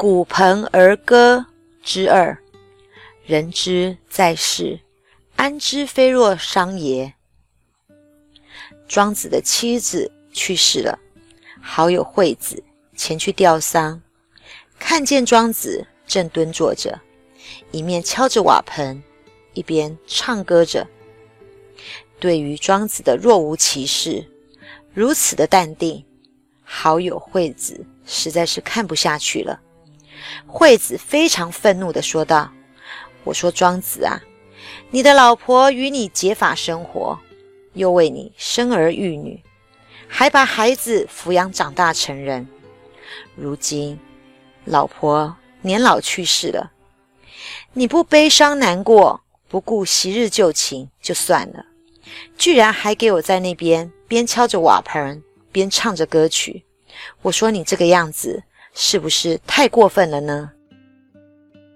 古盆儿歌之二，人之在世，安知非若商也？庄子的妻子去世了，好友惠子前去吊丧，看见庄子正蹲坐着，一面敲着瓦盆，一边唱歌着。对于庄子的若无其事，如此的淡定，好友惠子实在是看不下去了。惠子非常愤怒地说道：“我说庄子啊，你的老婆与你结发生活，又为你生儿育女，还把孩子抚养长大成人。如今老婆年老去世了，你不悲伤难过，不顾昔日旧情就算了，居然还给我在那边边敲着瓦盆边唱着歌曲。我说你这个样子。”是不是太过分了呢？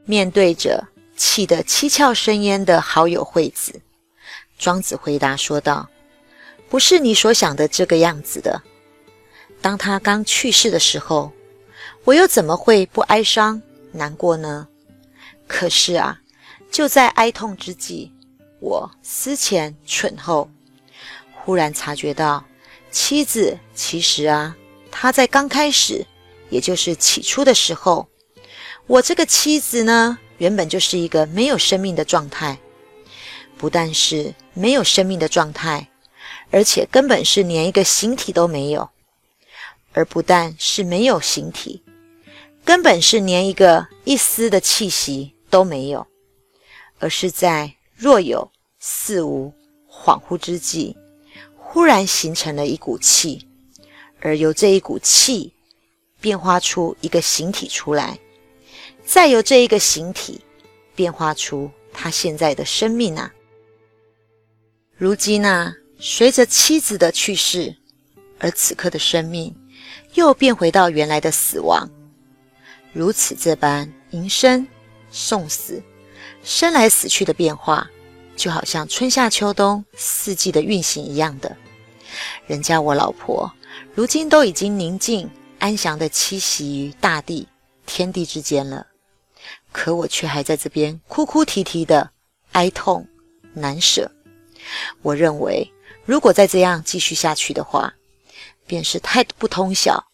面对着气得七窍生烟的好友惠子，庄子回答说道：“不是你所想的这个样子的。当他刚去世的时候，我又怎么会不哀伤难过呢？可是啊，就在哀痛之际，我思前忖后，忽然察觉到，妻子其实啊，她在刚开始。”也就是起初的时候，我这个妻子呢，原本就是一个没有生命的状态，不但是没有生命的状态，而且根本是连一个形体都没有，而不但是没有形体，根本是连一个一丝的气息都没有，而是在若有似无、恍惚之际，忽然形成了一股气，而由这一股气。变化出一个形体出来，再由这一个形体变化出他现在的生命啊！如今呢，随着妻子的去世，而此刻的生命又变回到原来的死亡，如此这般迎生送死、生来死去的变化，就好像春夏秋冬四季的运行一样的。人家我老婆如今都已经宁静。安详的栖息于大地、天地之间了，可我却还在这边哭哭啼啼的哀痛难舍。我认为，如果再这样继续下去的话，便是太不通晓、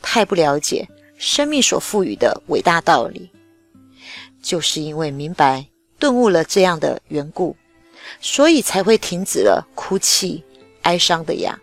太不了解生命所赋予的伟大道理。就是因为明白、顿悟了这样的缘故，所以才会停止了哭泣、哀伤的呀。